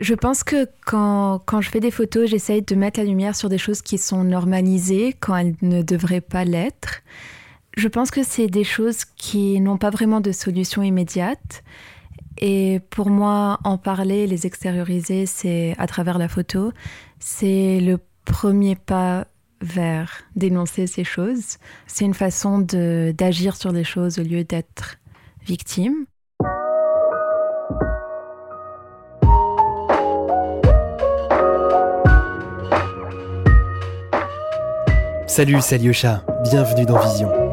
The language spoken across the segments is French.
Je pense que quand, quand je fais des photos, j'essaye de mettre la lumière sur des choses qui sont normalisées quand elles ne devraient pas l'être. Je pense que c'est des choses qui n'ont pas vraiment de solution immédiate. Et pour moi, en parler, les extérioriser, c'est à travers la photo, c'est le premier pas vers dénoncer ces choses. C'est une façon d'agir sur les choses au lieu d'être victime. Salut, c'est bienvenue dans Vision.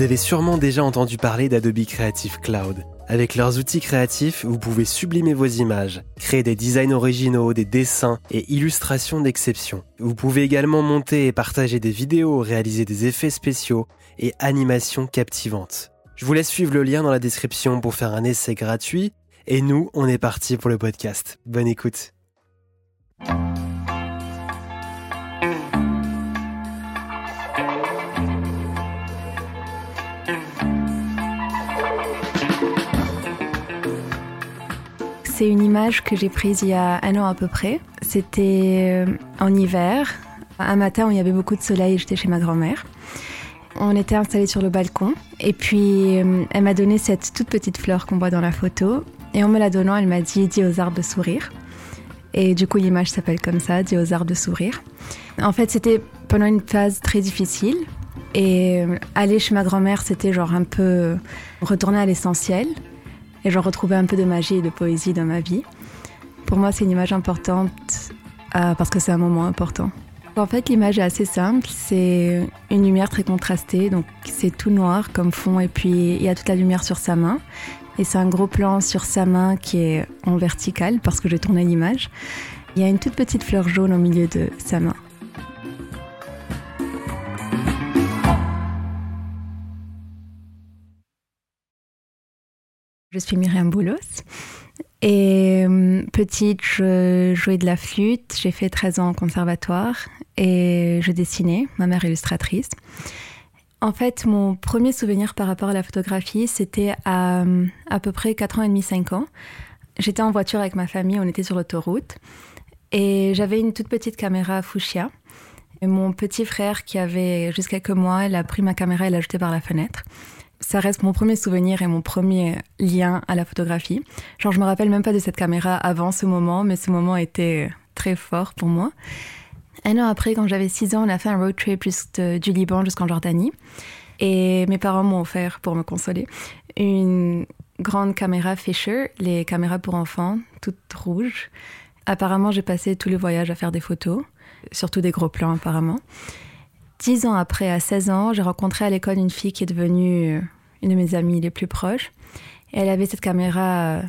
Vous avez sûrement déjà entendu parler d'Adobe Creative Cloud. Avec leurs outils créatifs, vous pouvez sublimer vos images, créer des designs originaux, des dessins et illustrations d'exception. Vous pouvez également monter et partager des vidéos, réaliser des effets spéciaux et animations captivantes. Je vous laisse suivre le lien dans la description pour faire un essai gratuit. Et nous, on est parti pour le podcast. Bonne écoute. C'est une image que j'ai prise il y a un an à peu près. C'était euh, en hiver. Un matin où il y avait beaucoup de soleil, j'étais chez ma grand-mère. On était installés sur le balcon et puis euh, elle m'a donné cette toute petite fleur qu'on voit dans la photo. Et en me la donnant, elle m'a dit Dis aux arbres de sourire. Et du coup, l'image s'appelle comme ça Dis aux arbres de sourire. En fait, c'était pendant une phase très difficile. Et euh, aller chez ma grand-mère, c'était genre un peu retourner à l'essentiel et j'en retrouvais un peu de magie et de poésie dans ma vie. Pour moi, c'est une image importante euh, parce que c'est un moment important. En fait, l'image est assez simple. C'est une lumière très contrastée, donc c'est tout noir comme fond, et puis il y a toute la lumière sur sa main. Et c'est un gros plan sur sa main qui est en vertical parce que j'ai tourné l'image. Il y a une toute petite fleur jaune au milieu de sa main. Je suis Myriam Boulos. Et euh, petite, je jouais de la flûte. J'ai fait 13 ans au conservatoire et je dessinais. Ma mère illustratrice. En fait, mon premier souvenir par rapport à la photographie, c'était à à peu près 4 ans et demi, 5 ans. J'étais en voiture avec ma famille, on était sur l'autoroute et j'avais une toute petite caméra Fuchsia. Et mon petit frère, qui avait juste quelques mois, il a pris ma caméra et l'a jetée par la fenêtre ça reste mon premier souvenir et mon premier lien à la photographie. Genre, je me rappelle même pas de cette caméra avant ce moment, mais ce moment était très fort pour moi. Un an après, quand j'avais 6 ans, on a fait un road trip juste du Liban jusqu'en Jordanie. Et mes parents m'ont offert, pour me consoler, une grande caméra Fisher, les caméras pour enfants, toutes rouges. Apparemment, j'ai passé tout le voyage à faire des photos, surtout des gros plans apparemment. Dix ans après, à 16 ans, j'ai rencontré à l'école une fille qui est devenue euh, une de mes amies les plus proches. Et elle avait cette caméra, euh,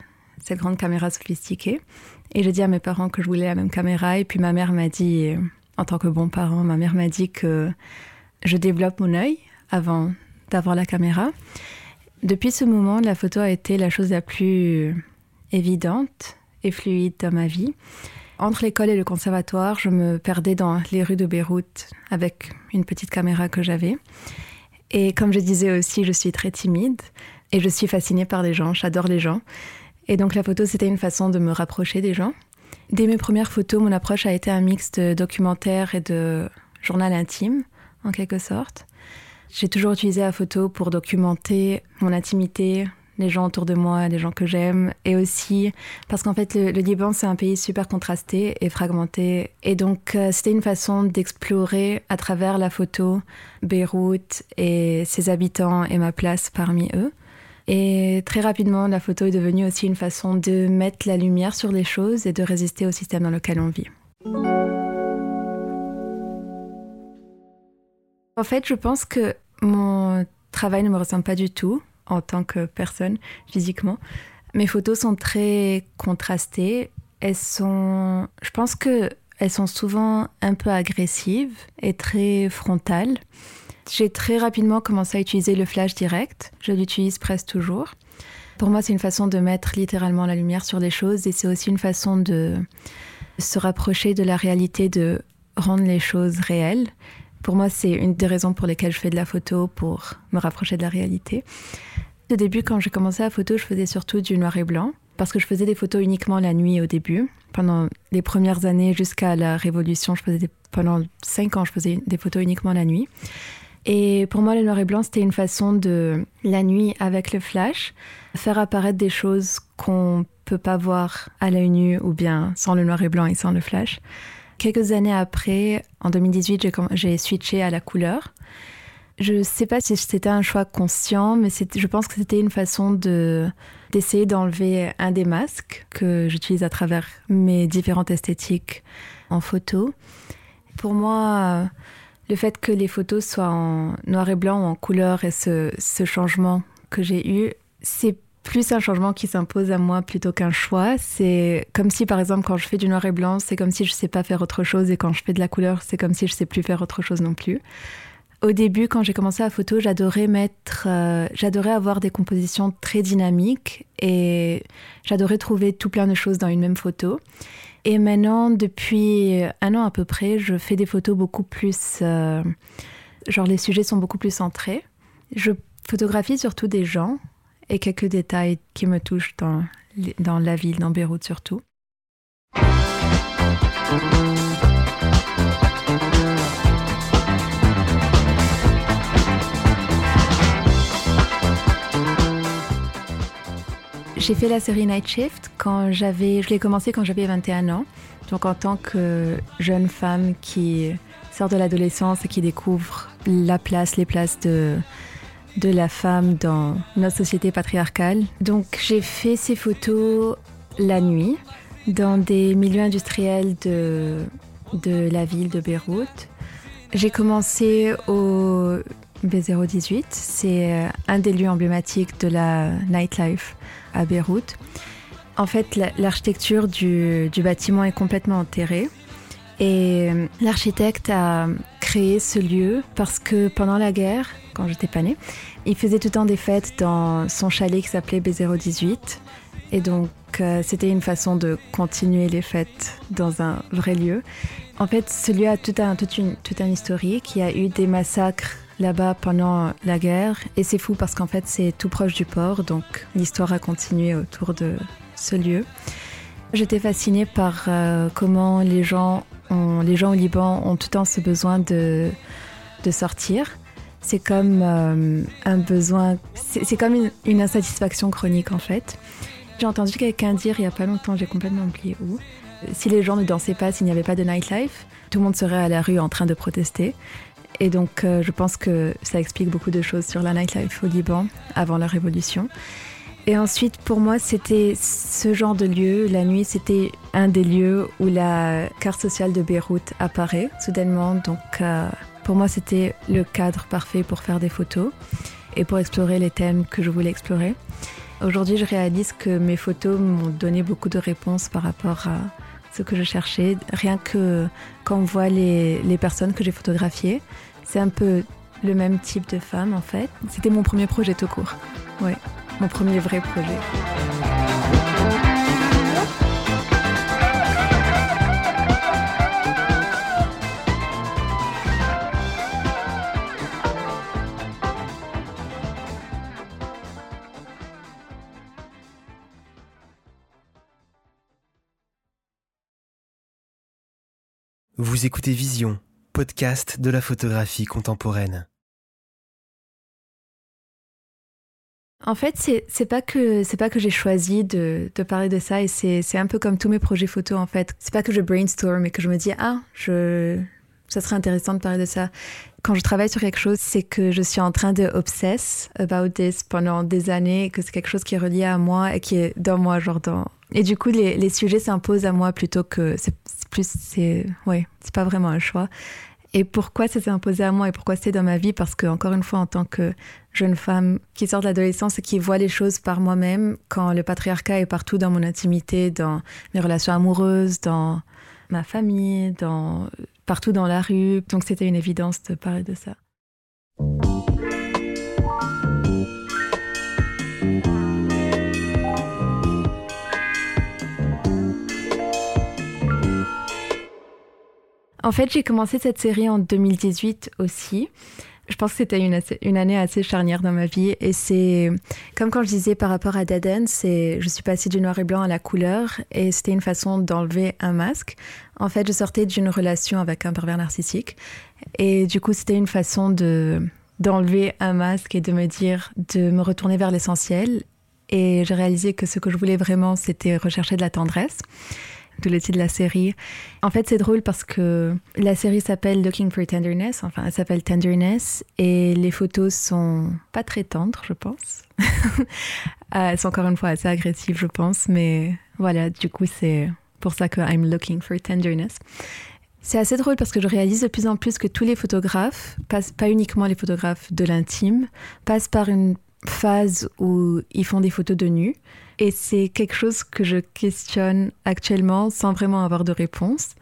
cette grande caméra sophistiquée. Et j'ai dit à mes parents que je voulais la même caméra. Et puis ma mère m'a dit, euh, en tant que bon parent, ma mère m'a dit que je développe mon œil avant d'avoir la caméra. Depuis ce moment, la photo a été la chose la plus évidente et fluide dans ma vie entre l'école et le conservatoire, je me perdais dans les rues de Beyrouth avec une petite caméra que j'avais. Et comme je disais aussi, je suis très timide et je suis fascinée par les gens, j'adore les gens. Et donc la photo, c'était une façon de me rapprocher des gens. Dès mes premières photos, mon approche a été un mix de documentaire et de journal intime, en quelque sorte. J'ai toujours utilisé la photo pour documenter mon intimité, les gens autour de moi, les gens que j'aime, et aussi parce qu'en fait le, Liban c'est un pays super contrasté et fragmenté, et donc euh, c'était une façon d'explorer à travers la photo Beyrouth et ses habitants et ma place parmi eux. Et très rapidement, la photo est devenue aussi une façon de mettre la lumière sur les choses et de résister au système dans lequel on vit. En fait, je pense que mon travail ne me ressemble pas du tout en tant que personne physiquement. Mes photos sont très contrastées. Elles sont, je pense que elles sont souvent un peu agressives et très frontales. J'ai très rapidement commencé à utiliser le flash direct. Je l'utilise presque toujours. Pour moi, c'est une façon de mettre littéralement la lumière sur les choses et c'est aussi une façon de se rapprocher de la réalité, de rendre les choses réelles. Pour moi, c'est une des raisons pour lesquelles je fais de la photo, pour me rapprocher de la réalité. Au début, quand j'ai commencé la photo, je faisais surtout du noir et blanc, parce que je faisais des photos uniquement la nuit au début. Pendant les premières années jusqu'à la Révolution, je faisais pendant cinq ans, je faisais des photos uniquement la nuit. Et pour moi, le noir et blanc, c'était une façon de, la nuit, avec le flash, faire apparaître des choses qu'on peut pas voir à l'œil nu ou bien sans le noir et blanc et sans le flash. Quelques années après, en 2018, j'ai switché à la couleur. Je ne sais pas si c'était un choix conscient, mais je pense que c'était une façon de d'essayer d'enlever un des masques que j'utilise à travers mes différentes esthétiques en photo. Pour moi, le fait que les photos soient en noir et blanc ou en couleur et ce changement que j'ai eu, c'est plus un changement qui s'impose à moi plutôt qu'un choix. C'est comme si, par exemple, quand je fais du noir et blanc, c'est comme si je sais pas faire autre chose, et quand je fais de la couleur, c'est comme si je sais plus faire autre chose non plus. Au début, quand j'ai commencé la photo, j'adorais mettre, euh, j'adorais avoir des compositions très dynamiques et j'adorais trouver tout plein de choses dans une même photo. Et maintenant, depuis un an à peu près, je fais des photos beaucoup plus, euh, genre les sujets sont beaucoup plus centrés. Je photographie surtout des gens et quelques détails qui me touchent dans, dans la ville, dans Beyrouth surtout. J'ai fait la série Night Shift quand j'avais, je l'ai commencé quand j'avais 21 ans. Donc en tant que jeune femme qui sort de l'adolescence et qui découvre la place, les places de, de la femme dans notre société patriarcale. Donc j'ai fait ces photos la nuit dans des milieux industriels de, de la ville de Beyrouth. J'ai commencé au B018, c'est un des lieux emblématiques de la nightlife à Beyrouth. En fait, l'architecture du, du bâtiment est complètement enterrée. Et l'architecte a créé ce lieu parce que pendant la guerre, quand j'étais pas née. Il faisait tout le temps des fêtes dans son chalet qui s'appelait B018. Et donc, euh, c'était une façon de continuer les fêtes dans un vrai lieu. En fait, ce lieu a tout un, tout une, tout un historique. Il y a eu des massacres là-bas pendant la guerre. Et c'est fou parce qu'en fait, c'est tout proche du port. Donc, l'histoire a continué autour de ce lieu. J'étais fascinée par euh, comment les gens, les gens au Liban ont tout le temps ce besoin de, de sortir c'est comme euh, un besoin, c'est comme une, insatisfaction chronique en fait. J'ai entendu quelqu'un dire il y a pas longtemps, j'ai complètement oublié où, si les gens ne dansaient pas, s'il n'y avait pas de nightlife, tout le monde serait à la rue en train de protester. Et donc euh, je pense que ça explique beaucoup de choses sur la nightlife au Liban avant la révolution. Et ensuite, pour moi, c'était ce genre de lieu. La nuit, c'était un des lieux où la carte sociale de Beyrouth apparaît soudainement. Donc, euh, pour moi, c'était le cadre parfait pour faire des photos et pour explorer les thèmes que je voulais explorer. Aujourd'hui, je réalise que mes photos m'ont donné beaucoup de réponses par rapport à ce que je cherchais. Rien que quand on voit les, les personnes que j'ai photographiées, c'est un peu le même type de femme en fait. C'était mon premier projet tout court. Ouais, mon premier vrai projet. Vous écoutez Vision, podcast de la photographie contemporaine. En fait, c'est pas que c'est pas que j'ai choisi de, parler de ça et c'est un peu comme tous mes projets photos en fait. C'est pas que je brainstorm et que je me dis ah je ça serait intéressant de parler de ça. Quand je travaille sur quelque chose, c'est que je suis en train de obsess about this pendant des années, que c'est quelque chose qui est relié à moi et qui est dans moi, genre et du coup, les, les sujets s'imposent à moi plutôt que c'est plus, c'est, ouais, c'est pas vraiment un choix. Et pourquoi ça s'est imposé à moi et pourquoi c'est dans ma vie? Parce que, encore une fois, en tant que jeune femme qui sort de l'adolescence et qui voit les choses par moi-même, quand le patriarcat est partout dans mon intimité, dans mes relations amoureuses, dans ma famille, dans, partout dans la rue, donc c'était une évidence de parler de ça. En fait, j'ai commencé cette série en 2018 aussi. Je pense que c'était une, année assez charnière dans ma vie. Et c'est comme quand je disais par rapport à Dead c'est je suis passée du noir et blanc à la couleur. Et c'était une façon d'enlever un masque. En fait, je sortais d'une relation avec un pervers narcissique. Et du coup, c'était une façon de d'enlever un masque et de me dire, de me retourner vers l'essentiel. Et j'ai réalisé que ce que je voulais vraiment, c'était rechercher de la tendresse de le titre de la série. En fait, c'est drôle parce que la série s'appelle Looking for Tenderness, enfin, elle s'appelle Tenderness, et les photos sont pas très tendres, je pense. elles sont encore une fois assez agressives, je pense, mais voilà, du coup, c'est pour ça que I'm looking for tenderness. C'est assez drôle parce que je réalise de plus en plus que tous les photographes, pas uniquement les photographes de l'intime, passent par une phase où ils font des photos de nu. Et c'est quelque chose que je questionne actuellement sans vraiment avoir de réponse.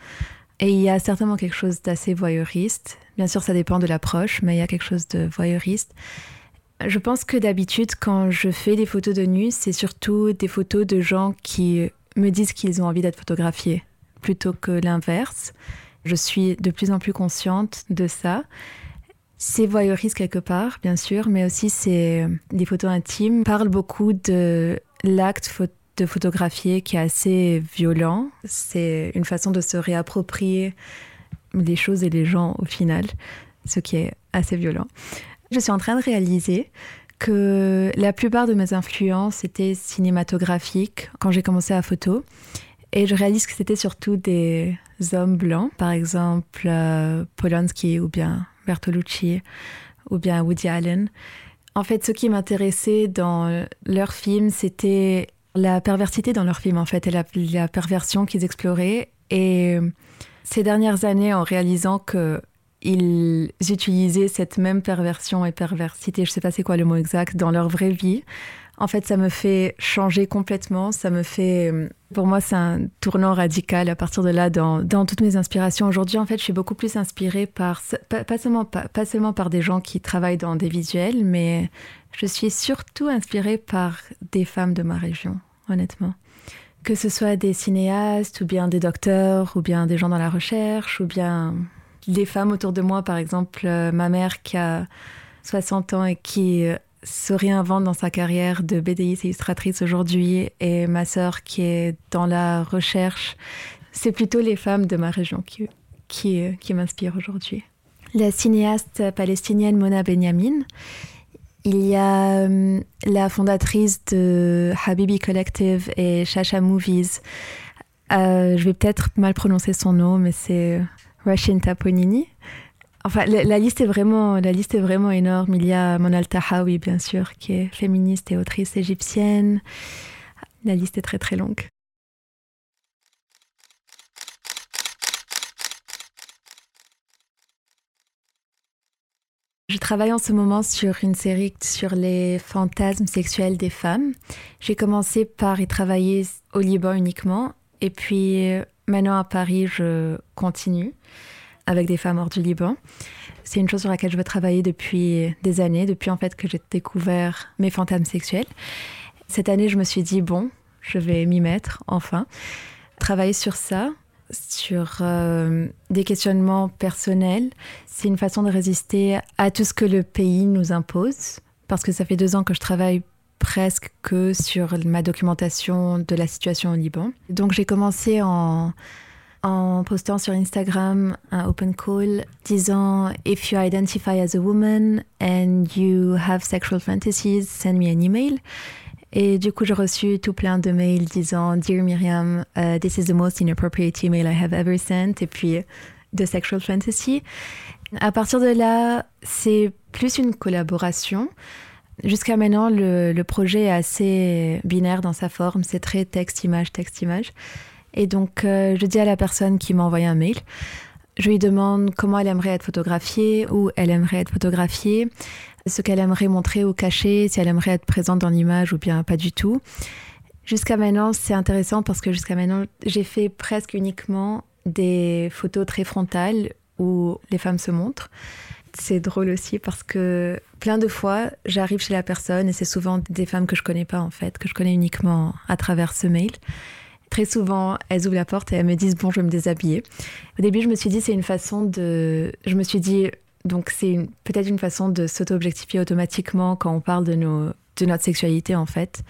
Et il y a certainement quelque chose d'assez voyeuriste. Bien sûr, ça dépend de l'approche, mais il y a quelque chose de voyeuriste. Je pense que d'habitude, quand je fais des photos de nu, c'est surtout des photos de gens qui me disent qu'ils ont envie d'être photographiés, plutôt que l'inverse. Je suis de plus en plus consciente de ça. C'est voyeuriste quelque part, bien sûr, mais aussi c'est des photos intimes. Parle beaucoup de l'acte de photographier qui est assez violent. C'est une façon de se réapproprier les choses et les gens au final, ce qui est assez violent. Je suis en train de réaliser que la plupart de mes influences étaient cinématographiques quand j'ai commencé à photo. Et je réalise que c'était surtout des hommes blancs, par exemple euh, Polanski ou bien Bertolucci ou bien Woody Allen. En fait, ce qui m'intéressait dans leurs films, c'était la perversité dans leurs films, en fait, et la, perversion qu'ils exploraient. Et ces dernières années, en réalisant qu'ils utilisaient cette même perversion et perversité, je ne sais pas c'est quoi le mot exact, dans leur vraie vie, en fait, ça me fait changer complètement. Ça me fait, pour moi, c'est un tournant radical à partir de là dans, toutes mes inspirations. Aujourd'hui, en fait, je suis beaucoup plus inspirée par, pas, seulement, pas, seulement par des gens qui travaillent dans des visuels, mais je suis surtout inspirée par des femmes de ma région, honnêtement. Que ce soit des cinéastes, ou bien des docteurs, ou bien des gens dans la recherche, ou bien des femmes autour de moi, par exemple, euh, ma mère qui a 60 ans et qui euh, se réinvente dans sa carrière de BDiste illustratrice aujourd'hui et ma sœur qui est dans la recherche. C'est plutôt les femmes de ma région qui, qui, m'inspirent aujourd'hui. La cinéaste palestinienne Mona Benyamin. Il y a euh, la fondatrice de Habibi Collective et Shasha Movies. Euh, je vais peut-être mal prononcer son nom, mais c'est Rachine Taponini. Enfin, la, liste est vraiment, la liste est vraiment énorme. Il y a Monal Tahawi, bien sûr, qui est féministe et autrice égyptienne. La liste est très très longue. Je travaille en ce moment sur une série sur les fantasmes sexuels des femmes. J'ai commencé par y travailler au Liban uniquement, et puis maintenant à Paris, je continue avec des femmes hors du Liban. C'est une chose sur laquelle je veux travailler depuis des années, depuis en fait que j'ai découvert mes fantasmes sexuels. Cette année, je me suis dit, bon, je vais m'y mettre, enfin. Travailler sur ça, sur euh, des questionnements personnels, c'est une façon de résister à tout ce que le pays nous impose. Parce que ça fait deux ans que je travaille presque que sur ma documentation de la situation au Liban. Donc j'ai commencé en en postant sur Instagram un open call disant If you identify as a woman and you have sexual fantasies, send me an email. Et du coup, j'ai reçu tout plein de mails disant Dear Myriam, uh, this is the most inappropriate email I have ever sent. Et puis, de sexual fantasy. À partir de là, c'est plus une collaboration. Jusqu'à maintenant, le, projet est assez binaire dans sa forme. C'est très texte-image, texte-image. Et donc, euh, je dis à la personne qui m'a envoyé un mail, je lui demande comment elle aimerait être photographiée, où elle aimerait être photographiée, ce qu'elle aimerait montrer ou cacher, si elle aimerait être présente dans l'image ou bien pas du tout. Jusqu'à maintenant, c'est intéressant parce que jusqu'à maintenant, j'ai fait presque uniquement des photos très frontales où les femmes se montrent. C'est drôle aussi parce que plein de fois, j'arrive chez la personne et c'est souvent des femmes que je connais pas en fait, que je connais uniquement à travers ce mail. Très souvent, elles ouvrent la porte et elles me disent bon, je vais me déshabiller. Au début, je me suis dit c'est une façon de, je me suis dit donc c'est peut-être une façon de s'auto-objectifier automatiquement quand on parle de nos de notre sexualité en fait.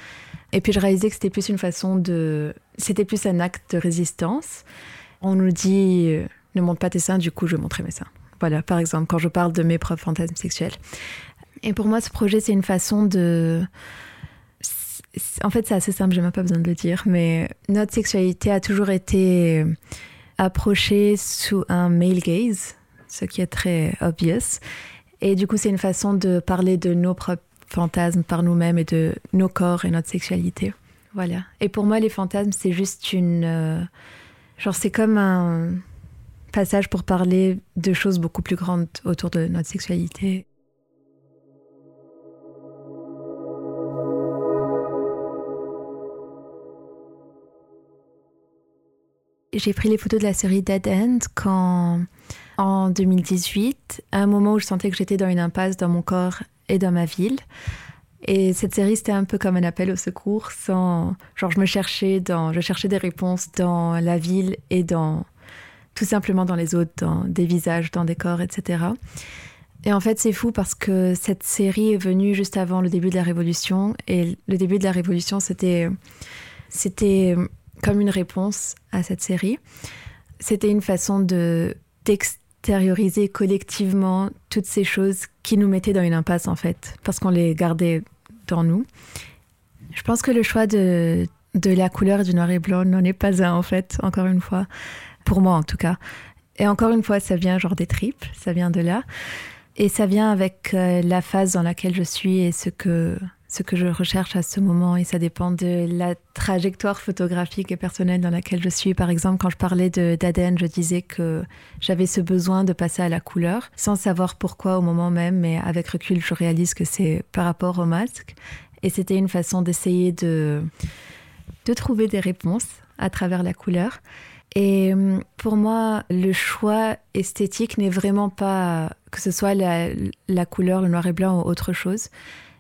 Et puis je réalisais que c'était plus une façon de, c'était plus un acte de résistance. On nous dit euh, ne montre pas tes seins, du coup je montrer mes seins. Voilà, par exemple, quand je parle de mes propres fantasmes sexuels. Et pour moi, ce projet, c'est une façon de. En fait, c'est assez simple, j'ai même pas besoin de le dire, mais notre sexualité a toujours été approchée sous un male gaze, ce qui est très obvious. Et du coup, c'est une façon de parler de nos propres fantasmes par nous-mêmes et de nos corps et notre sexualité. Voilà. Et pour moi, les fantasmes, c'est juste une. Euh, genre, c'est comme un passage pour parler de choses beaucoup plus grandes autour de notre sexualité. J'ai pris les photos de la série Dead End quand, en 2018, à un moment où je sentais que j'étais dans une impasse dans mon corps et dans ma ville. Et cette série, c'était un peu comme un appel au secours. Sans, genre, je me cherchais je cherchais des réponses dans la ville et dans tout simplement dans les autres, dans des visages, dans des corps, etc. Et en fait, c'est fou parce que cette série est venue juste avant le début de la Révolution. Et le début de la Révolution, c'était, c'était comme une réponse à cette série. C'était une façon de, d'extérioriser collectivement toutes ces choses qui nous mettaient dans une impasse, en fait, parce qu'on les gardait dans nous. Je pense que le choix de, de la couleur du noir et blanc n'en est pas un, en fait, encore une fois pour moi en tout cas. Et encore une fois, ça vient genre des tripes, ça vient de là. Et ça vient avec euh, la phase dans laquelle je suis et ce que, ce que je recherche à ce moment. Et ça dépend de la trajectoire photographique et personnelle dans laquelle je suis. Par exemple, quand je parlais d'ADN, je disais que j'avais ce besoin de passer à la couleur, sans savoir pourquoi au moment même, mais avec recul, je réalise que c'est par rapport au masque. Et c'était une façon d'essayer de, de trouver des réponses à travers la couleur. Et euh, pour moi, le choix esthétique n'est vraiment pas que ce soit la, couleur, le noir et blanc ou autre chose.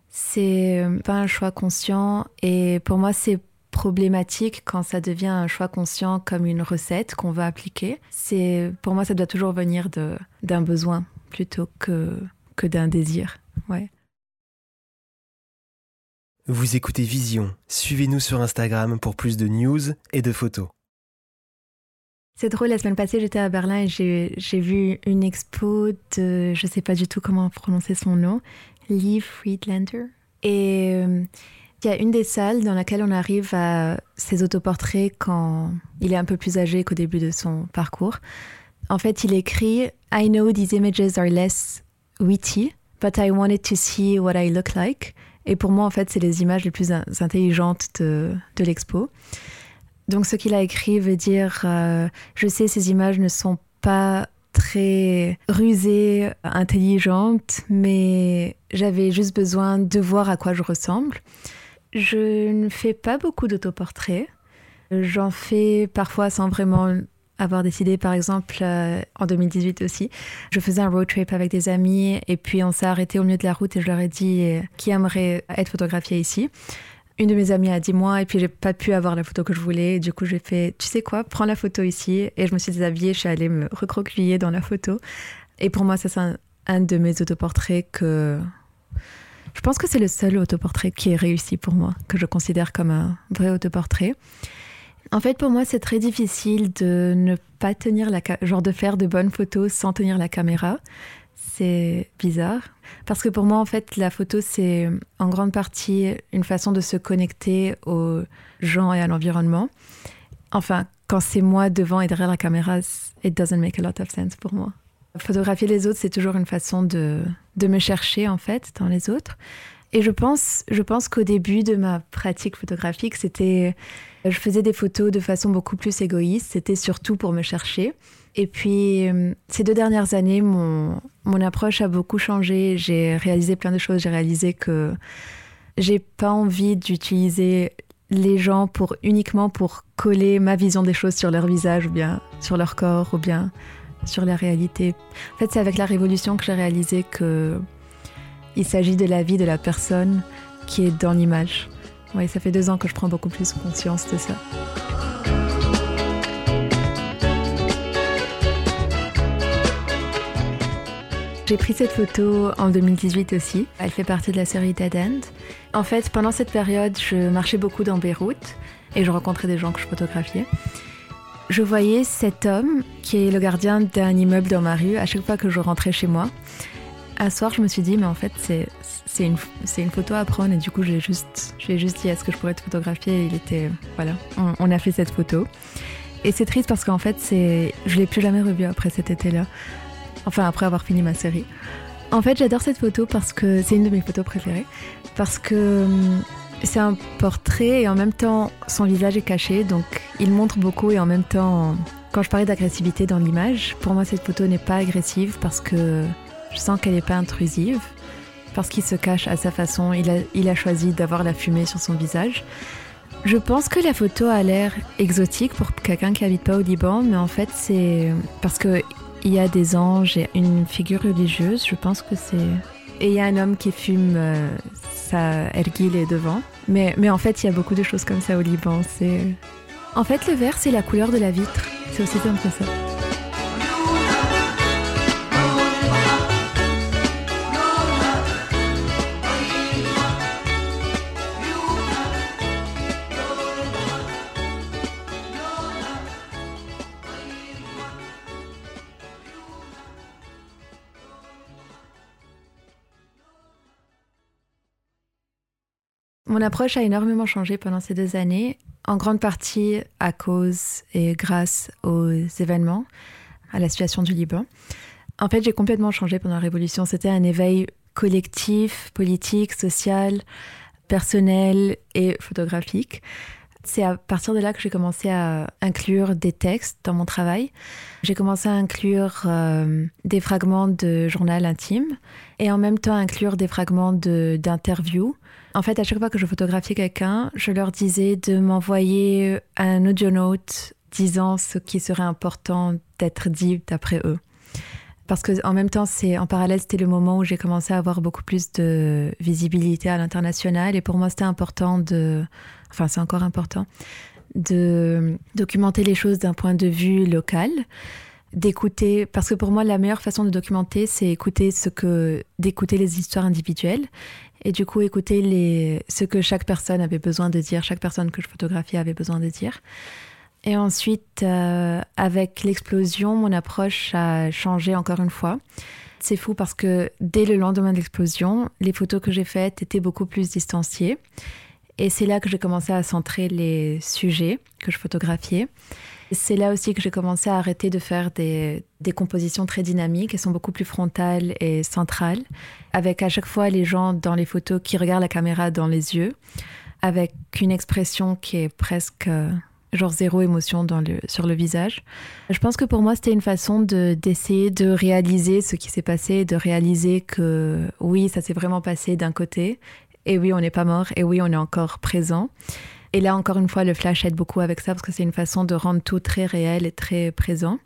C'est euh, pas un choix conscient. Et pour moi, c'est problématique quand ça devient un choix conscient comme une recette qu'on va appliquer. C'est pour moi, ça doit toujours venir d'un besoin plutôt que, que d'un désir. Ouais. Vous écoutez Vision. Suivez-nous sur Instagram pour plus de news et de photos. C'est drôle, la semaine passée, j'étais à Berlin et j'ai vu une expo de, je ne sais pas du tout comment prononcer son nom, Lee Friedlander. Et euh, il y a une des salles dans laquelle on arrive à ses autoportraits quand il est un peu plus âgé qu'au début de son parcours. En fait, il écrit I know these images are less witty, but I wanted to see what I look like. Et pour moi, en fait, c'est les images les plus intelligentes de, de l'expo. Donc ce qu'il a écrit veut dire, euh, je sais, ces images ne sont pas très rusées, intelligentes, mais j'avais juste besoin de voir à quoi je ressemble. Je ne fais pas beaucoup d'autoportraits. J'en fais parfois sans vraiment avoir décidé, par exemple, euh, en 2018 aussi. Je faisais un road trip avec des amis et puis on s'est arrêté au milieu de la route et je leur ai dit euh, qui aimerait être photographié ici une de mes amies a dit moi et puis j'ai pas pu avoir la photo que je voulais. du coup, j'ai fait, tu sais quoi, prends la photo ici. Et je me suis déshabillée, je suis allée me recroqueviller dans la photo. Et pour moi, ça, c'est un, de mes autoportraits que. Je pense que c'est le seul autoportrait qui est réussi pour moi, que je considère comme un vrai autoportrait. En fait, pour moi, c'est très difficile de ne pas tenir la genre de faire de bonnes photos sans tenir la caméra c'est bizarre. Parce que pour moi, en fait, la photo, c'est en grande partie une façon de se connecter aux gens et à l'environnement. Enfin, quand c'est moi devant et derrière la caméra, it doesn't make a lot of sense pour moi. Photographier les autres, c'est toujours une façon de, de me chercher, en fait, dans les autres. Et je pense, je pense qu'au début de ma pratique photographique, c'était, je faisais des photos de façon beaucoup plus égoïste. C'était surtout pour me chercher. Et puis, euh, ces deux dernières années, mon, mon approche a beaucoup changé. J'ai réalisé plein de choses. J'ai réalisé que j'ai pas envie d'utiliser les gens pour uniquement pour coller ma vision des choses sur leur visage ou bien sur leur corps ou bien sur la réalité. En fait, c'est avec la révolution que j'ai réalisé que il s'agit de la vie de la personne qui est dans l'image. Oui, ça fait deux ans que je prends beaucoup plus conscience de ça. J'ai pris cette photo en 2018 aussi. Elle fait partie de la série Dead End. En fait, pendant cette période, je marchais beaucoup dans Beyrouth et je rencontrais des gens que je photographiais. Je voyais cet homme qui est le gardien d'un immeuble dans ma rue à chaque fois que je rentrais chez moi. Un soir, je me suis dit, mais en fait, c'est une, une, photo à prendre et du coup, j'ai juste, juste dit, est-ce que je pourrais te photographier et il était, voilà, on, a fait cette photo. Et c'est triste parce qu'en fait, je l'ai plus jamais revu après cet été-là. Enfin, après avoir fini ma série. En fait, j'adore cette photo parce que c'est une de mes photos préférées. Parce que hum, c'est un portrait et en même temps, son visage est caché. Donc, il montre beaucoup et en même temps, quand je parlais d'agressivité dans l'image, pour moi, cette photo n'est pas agressive parce que je sens qu'elle n'est pas intrusive. Parce qu'il se cache à sa façon. Il a, il a choisi d'avoir la fumée sur son visage. Je pense que la photo a l'air exotique pour quelqu'un qui habite pas au Liban, mais en fait, c'est parce que il y a des anges et une figure religieuse, je pense que c'est. Et il y a un homme qui fume euh, sa erguile devant. Mais, mais en fait, il y a beaucoup de choses comme ça au Liban. C'est... En fait, le vert, c'est la couleur de la vitre. C'est aussi simple que ça. Mon approche a énormément changé pendant ces deux années, en grande partie à cause et grâce aux événements, à la situation du Liban. En fait, j'ai complètement changé pendant la Révolution. C'était un éveil collectif, politique, social, personnel et photographique. C'est à partir de là que j'ai commencé à inclure des textes dans mon travail. J'ai commencé à inclure euh, des fragments de journal intime et en même temps inclure des fragments d'interviews en fait, à chaque fois que je photographiais quelqu'un, je leur disais de m'envoyer un audio note disant ce qui serait important d'être dit d'après eux. Parce que en même temps, c'est en parallèle, c'était le moment où j'ai commencé à avoir beaucoup plus de visibilité à l'international. Et pour moi, c'était important de, enfin, c'est encore important de documenter les choses d'un point de vue local d'écouter parce que pour moi la meilleure façon de documenter c'est écouter ce que d'écouter les histoires individuelles et du coup écouter les, ce que chaque personne avait besoin de dire, chaque personne que je photographiais avait besoin de dire. Et ensuite, euh, avec l'explosion, mon approche a changé encore une fois. C'est fou parce que dès le lendemain de l'explosion, les photos que j'ai faites étaient beaucoup plus distanciées. Et c'est là que j'ai commencé à centrer les sujets que je photographiais. C'est là aussi que j'ai commencé à arrêter de faire des, compositions très dynamiques. Elles sont beaucoup plus frontales et centrales, avec à chaque fois les gens dans les photos qui regardent la caméra dans les yeux, avec une expression qui est presque euh, genre zéro émotion dans le, sur le visage. Je pense que pour moi, c'était une façon d'essayer de réaliser ce qui s'est passé, de réaliser que oui, ça s'est vraiment passé d'un côté, et oui, on n'est pas mort, et oui, on est encore présent. Et là, encore une fois, le flash aide beaucoup avec ça parce que c'est une façon de rendre tout très réel et très présent.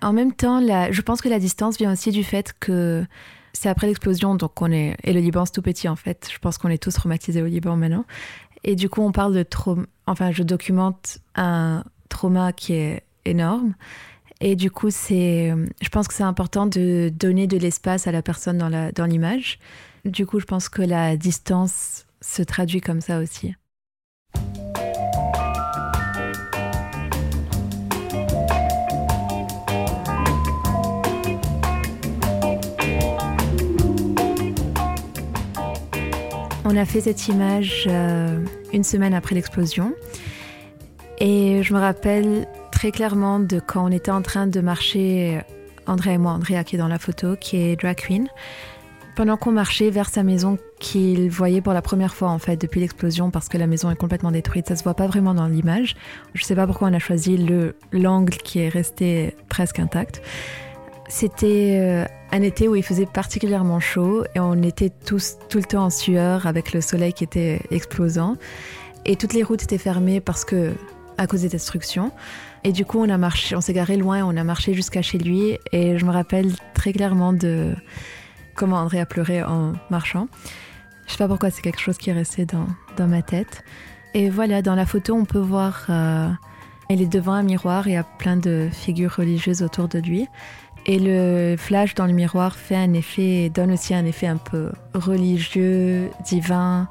En même temps, je pense que la distance vient aussi du fait que c'est après l'explosion, donc on est. Et le Liban, c'est tout petit en fait. Je pense qu'on est tous traumatisés au Liban maintenant. Et du coup, on parle de trauma. Enfin, je documente un trauma qui est énorme. Et du coup, c'est, je pense que c'est important de donner de l'espace à la personne dans l'image. Dans du coup, je pense que la distance se traduit comme ça aussi. On a fait cette image euh, une semaine après l'explosion. Et je me rappelle très clairement de quand on était en train de marcher, André et moi, Andrea qui est dans la photo, qui est drag queen, pendant qu'on marchait vers sa maison qu'il voyait pour la première fois en fait depuis l'explosion parce que la maison est complètement détruite, ça se voit pas vraiment dans l'image. Je sais pas pourquoi on a choisi le l'angle qui est resté presque intact. C'était euh, un été où il faisait particulièrement chaud et on était tous tout le temps en sueur avec le soleil qui était explosant et toutes les routes étaient fermées parce que à cause des destructions. Et du coup, on a marché, on s'est garé loin, on a marché jusqu'à chez lui et je me rappelle très clairement de comment André a pleuré en marchant. Je sais pas pourquoi, c'est quelque chose qui est resté dans, dans ma tête. Et voilà, dans la photo, on peut voir, euh, il est devant un miroir, il y a plein de figures religieuses autour de lui. Et le flash dans le miroir fait un effet, donne aussi un effet un peu religieux, divin,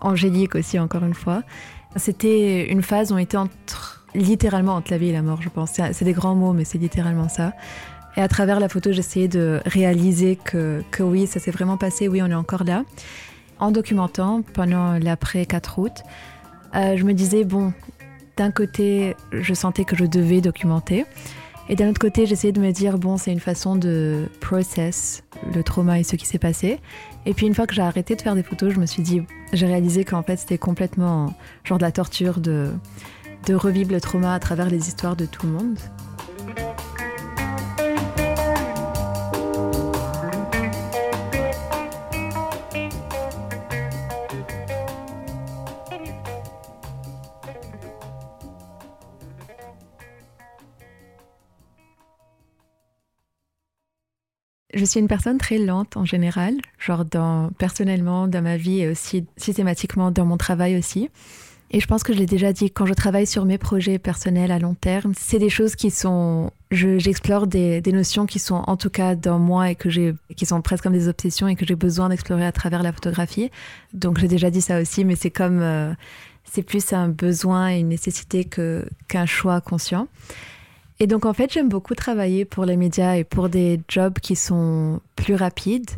angélique aussi, encore une fois. C'était une phase où on était littéralement entre la vie et la mort, je pense. C'est des grands mots, mais c'est littéralement ça. Et à travers la photo, j'essayais de réaliser que, que oui, ça s'est vraiment passé, oui, on est encore là. En documentant pendant l'après 4 août, euh, je me disais, bon, d'un côté, je sentais que je devais documenter. Et d'un autre côté, j'essayais de me dire, bon, c'est une façon de process le trauma et ce qui s'est passé. Et puis une fois que j'ai arrêté de faire des photos, je me suis dit, j'ai réalisé qu'en fait c'était complètement genre de la torture de, de revivre le trauma à travers les histoires de tout le monde. Je suis une personne très lente en général, genre dans, personnellement dans ma vie et aussi systématiquement dans mon travail aussi. Et je pense que je l'ai déjà dit, quand je travaille sur mes projets personnels à long terme, c'est des choses qui sont, j'explore des, des, notions qui sont en tout cas dans moi et que j'ai, qui sont presque comme des obsessions et que j'ai besoin d'explorer à travers la photographie. Donc j'ai déjà dit ça aussi, mais c'est comme, euh, c'est plus un besoin et une nécessité que, qu'un choix conscient. Et donc en fait, j'aime beaucoup travailler pour les médias et pour des jobs qui sont plus rapides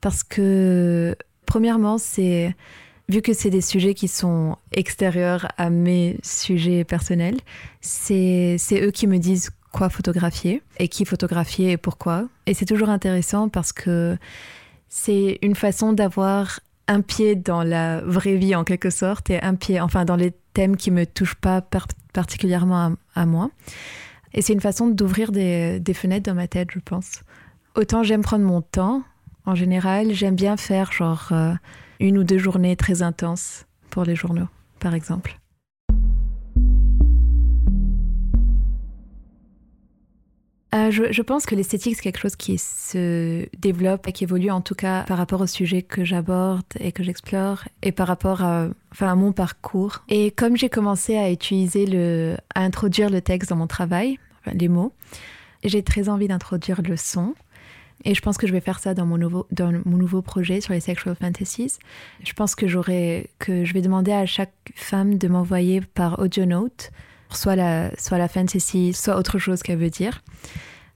parce que premièrement, c'est vu que c'est des sujets qui sont extérieurs à mes sujets personnels, c'est eux qui me disent quoi photographier et qui photographier et pourquoi. Et c'est toujours intéressant parce que c'est une façon d'avoir un pied dans la vraie vie en quelque sorte et un pied, enfin dans les thèmes qui me touchent pas particulièrement à, à moi. Et c'est une façon d'ouvrir des, fenêtres dans ma tête, je pense. Autant j'aime prendre mon temps, en général, j'aime bien faire genre euh, une ou deux journées très intenses pour les journaux, par exemple. Euh, je, pense que l'esthétique, c'est quelque chose qui se développe et qui évolue en tout cas par rapport au sujet que j'aborde et que j'explore et par rapport à, enfin, mon parcours. Et comme j'ai commencé à utiliser le, introduire le texte dans mon travail, les mots, j'ai très envie d'introduire le son. Et je pense que je vais faire ça dans mon nouveau, dans mon nouveau projet sur les sexual fantasies. Je pense que que je vais demander à chaque femme de m'envoyer par audio note soit la, soit la fantasy, soit autre chose qu'elle veut dire.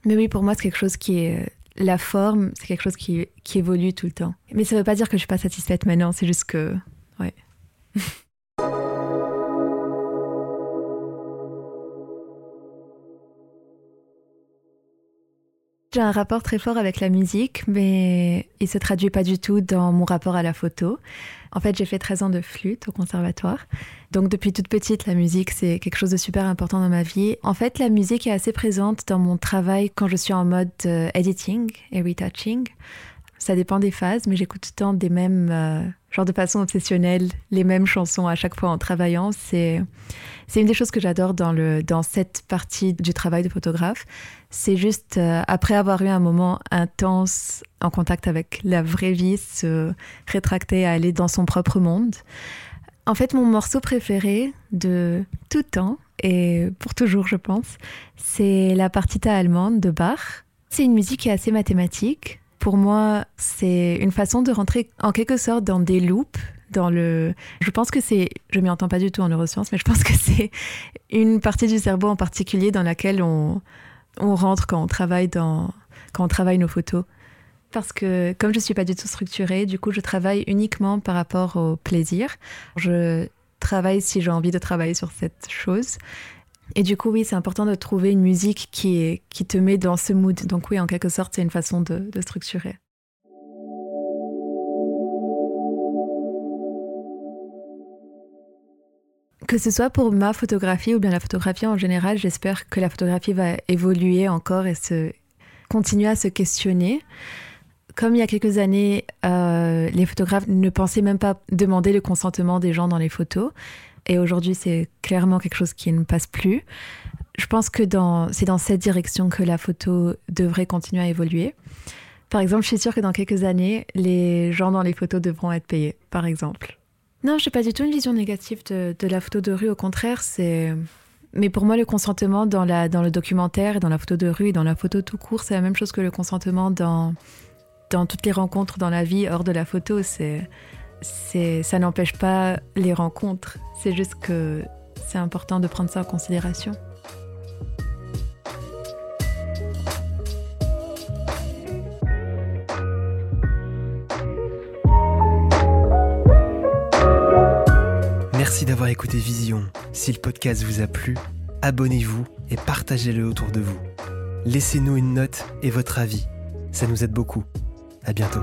Mais oui, pour moi, c'est quelque chose qui est. La forme, c'est quelque chose qui, qui évolue tout le temps. Mais ça ne veut pas dire que je ne suis pas satisfaite maintenant, c'est juste que. Ouais. J'ai un rapport très fort avec la musique, mais il se traduit pas du tout dans mon rapport à la photo. En fait, j'ai fait 13 ans de flûte au conservatoire. Donc depuis toute petite, la musique, c'est quelque chose de super important dans ma vie. En fait, la musique est assez présente dans mon travail quand je suis en mode euh, editing et retouching. Ça dépend des phases, mais j'écoute tout le temps des mêmes, euh, genre de façon obsessionnelle, les mêmes chansons à chaque fois en travaillant. C'est, c'est une des choses que j'adore dans, le, dans cette partie du travail de photographe. C'est juste, euh, après avoir eu un moment intense en contact avec la vraie vie, se rétracter à aller dans son propre monde. En fait, mon morceau préféré de tout temps, et pour toujours, je pense, c'est la partita allemande de Bach. C'est une musique qui est assez mathématique pour moi, c'est une façon de rentrer en quelque sorte dans des loops. Dans le, je pense que c'est, je m'y entends pas du tout en neurosciences, mais je pense que c'est une partie du cerveau en particulier dans laquelle on, on rentre quand on travaille dans, quand on travaille nos photos. Parce que comme je suis pas du tout structurée, du coup, je travaille uniquement par rapport au plaisir. Je travaille si j'ai envie de travailler sur cette chose. Et du coup, oui, c'est important de trouver une musique qui, qui te met dans ce mood. Donc oui, en quelque sorte, c'est une façon de, de structurer. Que ce soit pour ma photographie ou bien la photographie en général, j'espère que la photographie va évoluer encore et se continuer à se questionner. Comme il y a quelques années, euh, les photographes ne pensaient même pas demander le consentement des gens dans les photos. Et aujourd'hui, c'est clairement quelque chose qui ne passe plus. Je pense que c'est dans cette direction que la photo devrait continuer à évoluer. Par exemple, je suis sûre que dans quelques années, les gens dans les photos devront être payés, par exemple. Non, je n'ai pas du tout une vision négative de, la photo de rue. Au contraire, c'est mais pour moi, le consentement dans, le documentaire, dans la photo de rue et dans la photo tout court, c'est la même chose que le consentement dans, dans toutes les rencontres dans la vie hors de la photo. C'est, ça n'empêche pas les rencontres. C'est juste que c'est important de prendre ça en considération. Merci d'avoir écouté Vision. Si le podcast vous a plu, abonnez-vous et partagez-le autour de vous. Laissez-nous une note et votre avis. Ça nous aide beaucoup. À bientôt.